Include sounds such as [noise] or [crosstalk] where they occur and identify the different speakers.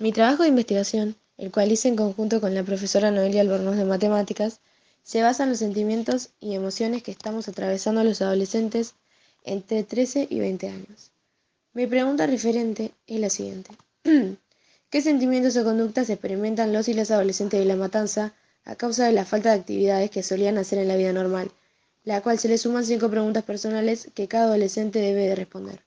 Speaker 1: Mi trabajo de investigación, el cual hice en conjunto con la profesora Noelia Albornoz de Matemáticas, se basa en los sentimientos y emociones que estamos atravesando los adolescentes entre 13 y 20 años. Mi pregunta referente es la siguiente. [clears throat] ¿Qué sentimientos o conductas experimentan los y las adolescentes de la matanza a causa de la falta de actividades que solían hacer en la vida normal, la cual se le suman cinco preguntas personales que cada adolescente debe de responder?